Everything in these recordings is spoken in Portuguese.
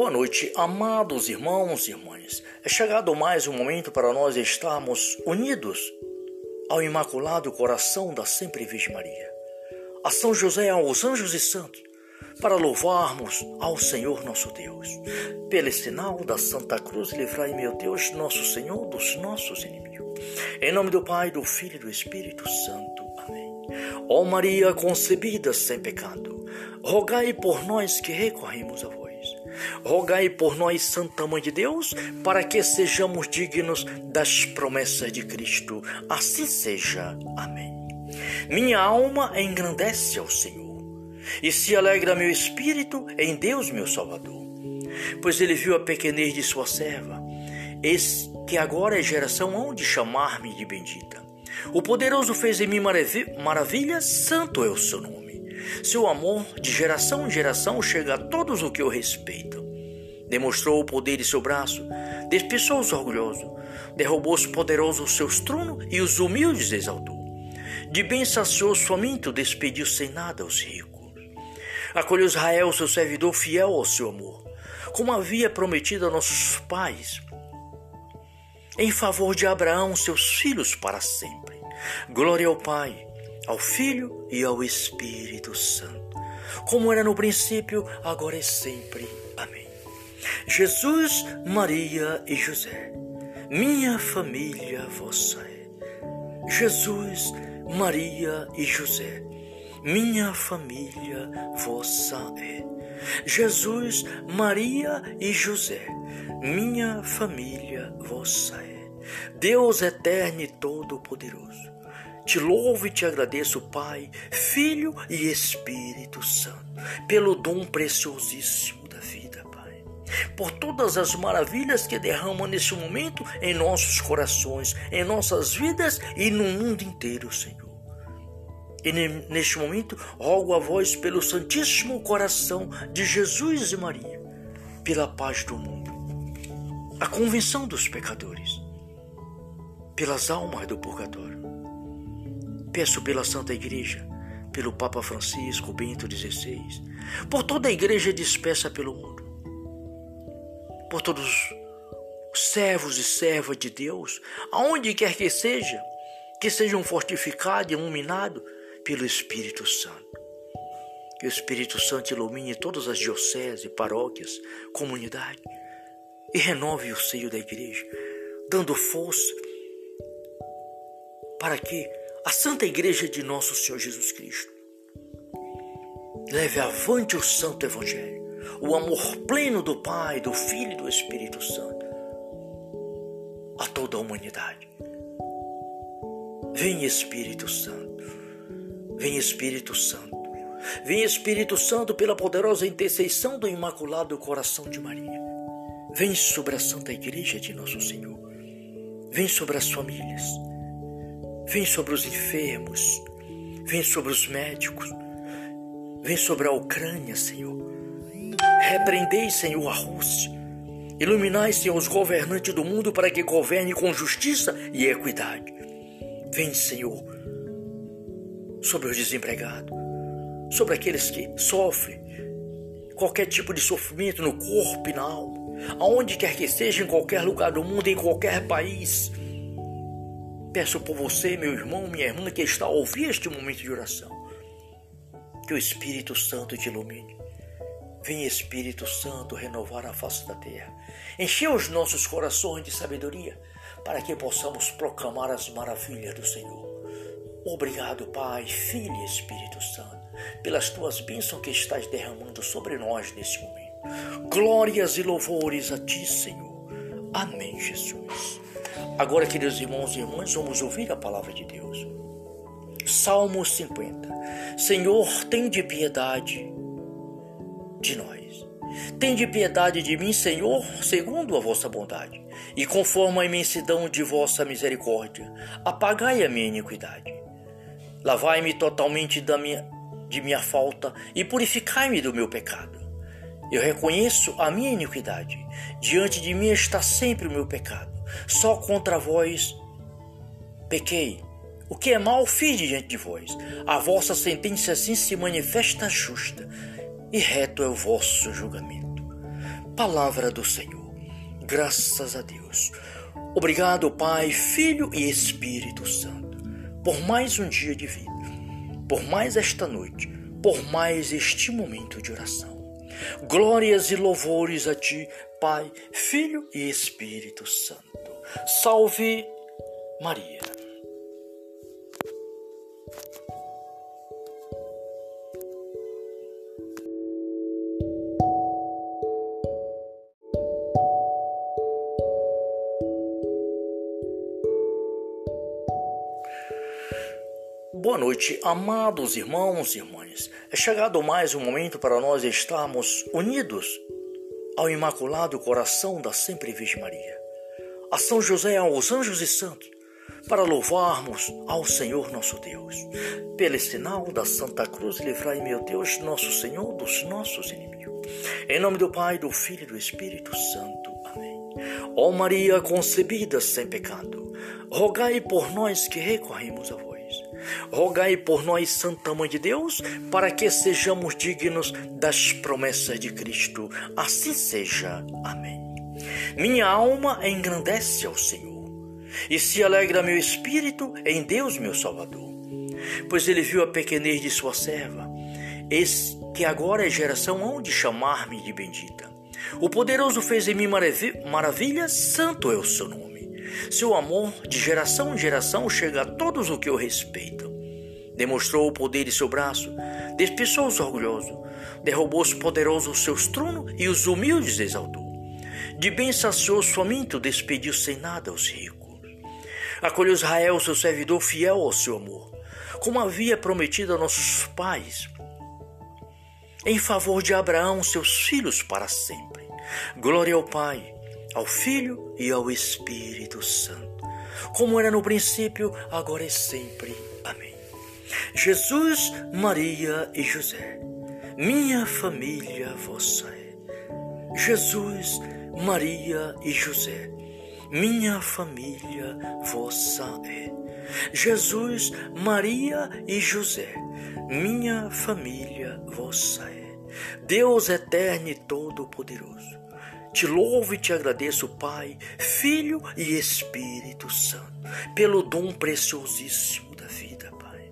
Boa noite, amados irmãos e irmãs. É chegado mais um momento para nós estarmos unidos ao Imaculado Coração da Sempre Virgem Maria, a São José, aos anjos e santos, para louvarmos ao Senhor nosso Deus. Pelo sinal da Santa Cruz, livrai, meu Deus, nosso Senhor, dos nossos inimigos. Em nome do Pai, do Filho e do Espírito Santo. Amém. Ó Maria concebida sem pecado, rogai por nós que recorremos a vós. Rogai por nós, Santa Mãe de Deus, para que sejamos dignos das promessas de Cristo. Assim seja. Amém. Minha alma engrandece ao Senhor, e se alegra meu espírito em Deus, meu Salvador, pois ele viu a pequenez de sua serva. Eis que agora é geração onde chamar-me de bendita. O poderoso fez em mim maravilhas, santo é o seu nome. Seu amor, de geração em geração, chega a todos os que o respeitam. Demonstrou o poder de seu braço, despeçou os orgulhosos, derrubou os poderosos seus tronos e os humildes exaltou. De bem saciou os famintos, despediu sem nada os ricos. Acolheu Israel, seu servidor fiel ao seu amor, como havia prometido a nossos pais, em favor de Abraão, seus filhos para sempre. Glória ao Pai ao Filho e ao Espírito Santo, como era no princípio, agora e sempre. Amém. Jesus, Maria e José, minha família vossa é. Jesus, Maria e José, minha família vossa é. Jesus, Maria e José, minha família vossa é. Deus eterno e todo-poderoso te louvo e te agradeço, Pai, Filho e Espírito Santo, pelo dom preciosíssimo da vida, Pai. Por todas as maravilhas que derramam neste momento em nossos corações, em nossas vidas e no mundo inteiro, Senhor. E neste momento, rogo a vós pelo Santíssimo Coração de Jesus e Maria, pela paz do mundo, a convenção dos pecadores, pelas almas do purgatório Peço pela Santa Igreja, pelo Papa Francisco Bento XVI, por toda a Igreja dispersa pelo mundo, por todos os servos e servas de Deus, aonde quer que seja, que sejam fortificados e iluminados pelo Espírito Santo. Que o Espírito Santo ilumine todas as dioceses, paróquias, comunidades e renove o seio da igreja, dando força para que a Santa Igreja de Nosso Senhor Jesus Cristo. Leve avante o Santo Evangelho, o amor pleno do Pai, do Filho e do Espírito Santo a toda a humanidade. Vem Espírito Santo, vem Espírito Santo, vem Espírito Santo pela poderosa intercessão do Imaculado Coração de Maria. Vem sobre a Santa Igreja de Nosso Senhor, vem sobre as famílias Vem sobre os enfermos, vem sobre os médicos, vem sobre a Ucrânia, Senhor. Repreendei, Senhor, a Rússia. Iluminai, Senhor, os governantes do mundo para que governe com justiça e equidade. Vem, Senhor, sobre os desempregados, sobre aqueles que sofrem qualquer tipo de sofrimento no corpo e na alma, aonde quer que seja, em qualquer lugar do mundo, em qualquer país. Peço por você, meu irmão, minha irmã, que está a ouvir este momento de oração, que o Espírito Santo te ilumine. Vem, Espírito Santo, renovar a face da terra. Encher os nossos corações de sabedoria, para que possamos proclamar as maravilhas do Senhor. Obrigado, Pai, Filho e Espírito Santo, pelas tuas bênçãos que estás derramando sobre nós neste momento. Glórias e louvores a ti, Senhor. Amém, Jesus. Agora, queridos irmãos e irmãs, vamos ouvir a palavra de Deus. Salmo 50. Senhor, tem de piedade de nós. Tem de piedade de mim, Senhor, segundo a vossa bondade, e conforme a imensidão de vossa misericórdia, apagai a minha iniquidade. Lavai-me totalmente da minha, de minha falta e purificai-me do meu pecado. Eu reconheço a minha iniquidade, diante de mim está sempre o meu pecado só contra vós pequei. O que é mal fiz diante de vós. A vossa sentença assim se manifesta justa, e reto é o vosso julgamento. Palavra do Senhor. Graças a Deus. Obrigado, Pai, Filho e Espírito Santo, por mais um dia de vida, por mais esta noite, por mais este momento de oração. Glórias e louvores a Ti, Pai, Filho e Espírito Santo. Salve Maria. Boa noite, amados irmãos e irmãs. É chegado mais um momento para nós estarmos unidos ao Imaculado Coração da Sempre Virgem Maria, a São José, aos anjos e santos, para louvarmos ao Senhor nosso Deus. Pelo sinal da Santa Cruz, livrai, meu Deus, nosso Senhor, dos nossos inimigos. Em nome do Pai, do Filho e do Espírito Santo. Amém. Ó Maria concebida sem pecado, rogai por nós que recorremos a vós. Rogai por nós, Santa Mãe de Deus, para que sejamos dignos das promessas de Cristo. Assim seja. Amém. Minha alma engrandece ao Senhor, e se alegra meu espírito em Deus, meu Salvador, pois ele viu a pequenez de sua serva. Eis que agora é geração hão de chamar-me de bendita. O poderoso fez em mim maravilhas, santo é o seu nome. Seu amor, de geração em geração, chega a todos os que o respeitam. Demonstrou o poder de seu braço, despeçou os orgulhosos, derrubou os poderosos os seus tronos e os humildes exaltou. De bem saciou os famintos, despediu sem nada os ricos. Acolheu Israel, seu servidor fiel ao seu amor, como havia prometido a nossos pais, em favor de Abraão, seus filhos para sempre. Glória ao Pai ao Filho e ao Espírito Santo, como era no princípio, agora e sempre. Amém. Jesus, Maria e José, minha família vossa é. Jesus, Maria e José, minha família vossa é. Jesus, Maria e José, minha família vossa é. Deus eterno e todo-poderoso te louvo e te agradeço, Pai, Filho e Espírito Santo, pelo dom preciosíssimo da vida, Pai.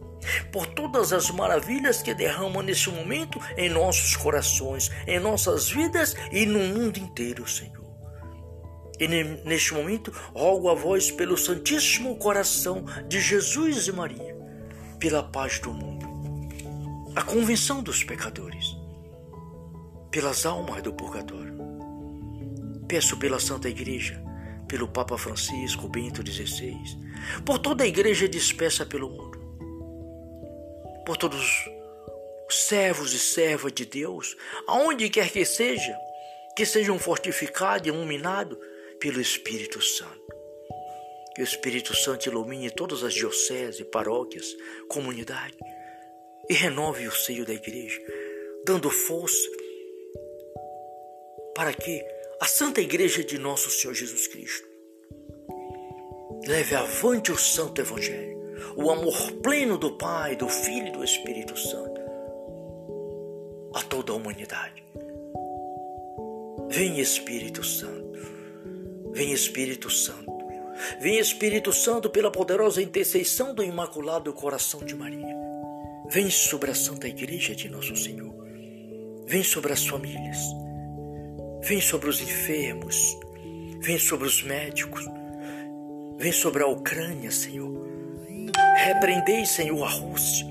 Por todas as maravilhas que derramam neste momento em nossos corações, em nossas vidas e no mundo inteiro, Senhor. E neste momento, rogo a vós pelo Santíssimo Coração de Jesus e Maria, pela paz do mundo, a convenção dos pecadores, pelas almas do purgatório Peço pela Santa Igreja, pelo Papa Francisco Bento XVI, por toda a igreja dispersa pelo mundo, por todos os servos e servas de Deus, aonde quer que seja, que sejam fortificados e iluminados pelo Espírito Santo. Que o Espírito Santo ilumine todas as dioceses, paróquias, comunidades e renove o seio da igreja, dando força para que a Santa Igreja de Nosso Senhor Jesus Cristo. Leve avante o Santo Evangelho, o amor pleno do Pai, do Filho e do Espírito Santo a toda a humanidade. Vem Espírito Santo, vem Espírito Santo, vem Espírito Santo pela poderosa intercessão do Imaculado Coração de Maria. Vem sobre a Santa Igreja de Nosso Senhor, vem sobre as famílias Vem sobre os enfermos, vem sobre os médicos, vem sobre a Ucrânia, Senhor. Repreendei, Senhor, a Rússia.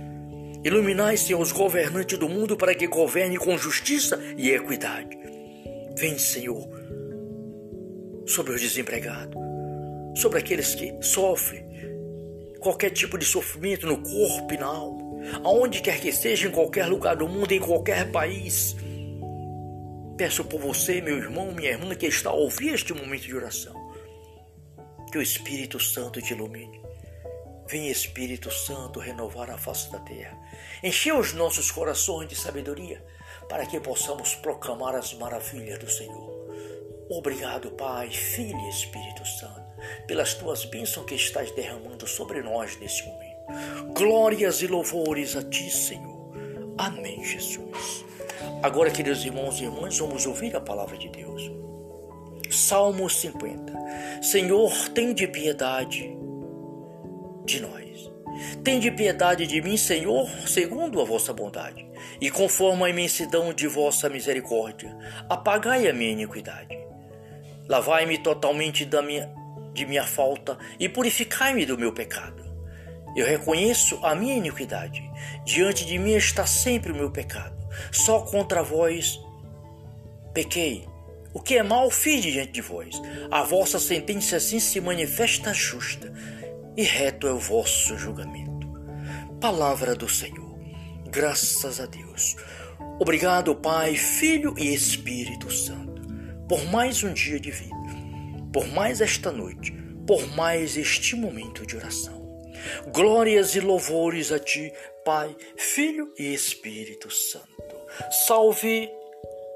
Iluminai, Senhor, os governantes do mundo para que governe com justiça e equidade. Vem, Senhor, sobre os desempregados, sobre aqueles que sofrem qualquer tipo de sofrimento no corpo e na alma, aonde quer que seja, em qualquer lugar do mundo, em qualquer país. Peço por você, meu irmão, minha irmã, que está a ouvir este momento de oração, que o Espírito Santo te ilumine. Vem, Espírito Santo, renovar a face da terra. Encher os nossos corações de sabedoria, para que possamos proclamar as maravilhas do Senhor. Obrigado, Pai, Filho e Espírito Santo, pelas tuas bênçãos que estás derramando sobre nós neste momento. Glórias e louvores a ti, Senhor. Amém, Jesus. Agora, queridos irmãos e irmãs, vamos ouvir a palavra de Deus. Salmo 50. Senhor, tem de piedade de nós. Tem de piedade de mim, Senhor, segundo a vossa bondade, e conforme a imensidão de vossa misericórdia, apagai a minha iniquidade. Lavai-me totalmente da minha, de minha falta e purificai-me do meu pecado. Eu reconheço a minha iniquidade. Diante de mim está sempre o meu pecado. Só contra vós pequei. O que é mal fiz diante de vós. A vossa sentença assim se manifesta justa, e reto é o vosso julgamento. Palavra do Senhor. Graças a Deus. Obrigado, Pai, Filho e Espírito Santo, por mais um dia de vida, por mais esta noite, por mais este momento de oração. Glórias e louvores a Ti, Pai, Filho e Espírito Santo. Salve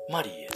Maria.